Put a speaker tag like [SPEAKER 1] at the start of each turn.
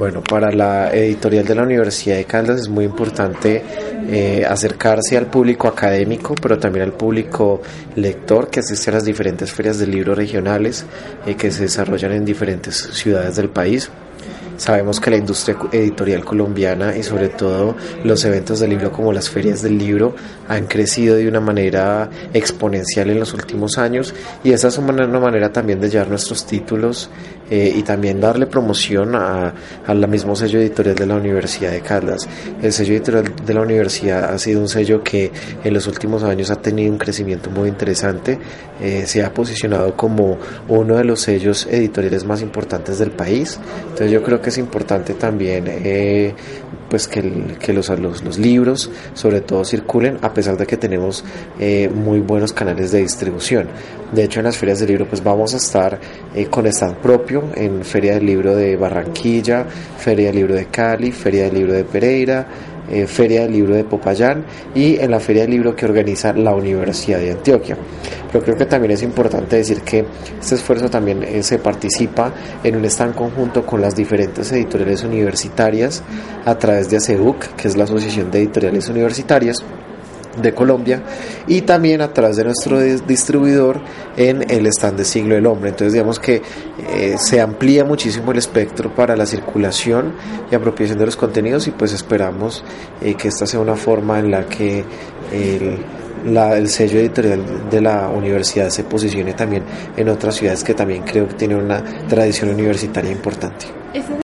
[SPEAKER 1] Bueno, para la editorial de la Universidad de Caldas es muy importante eh, acercarse al público académico, pero también al público lector que asiste a las diferentes ferias de libros regionales eh, que se desarrollan en diferentes ciudades del país. Sabemos que la industria editorial colombiana y sobre todo los eventos del libro como las ferias del libro han crecido de una manera exponencial en los últimos años y esa es una manera también de llevar nuestros títulos eh, y también darle promoción a, a la mismo sello editorial de la Universidad de Caldas. El sello editorial de la universidad ha sido un sello que en los últimos años ha tenido un crecimiento muy interesante, eh, se ha posicionado como uno de los sellos editoriales más importantes del país, entonces yo creo que es importante también eh, pues que, los, libros sobre todo circulen a pesar de que tenemos eh, muy buenos canales de distribución. De hecho en las ferias del libro pues vamos a estar eh, con stand propio en Feria del Libro de Barranquilla, Feria del Libro de Cali, Feria del Libro de Pereira, eh, Feria del Libro de Popayán y en la Feria del Libro que organiza la Universidad de Antioquia. Pero creo que también es importante decir que este esfuerzo también eh, se participa en un stand conjunto con las diferentes editoriales universitarias a través de ACEUC, que es la Asociación de Editoriales Universitarias de Colombia y también a través de nuestro distribuidor en el stand de Siglo del Hombre. Entonces digamos que eh, se amplía muchísimo el espectro para la circulación y apropiación de los contenidos y pues esperamos eh, que esta sea una forma en la que el, el sello editorial de la universidad se posicione también en otras ciudades que también creo que tienen una tradición universitaria importante.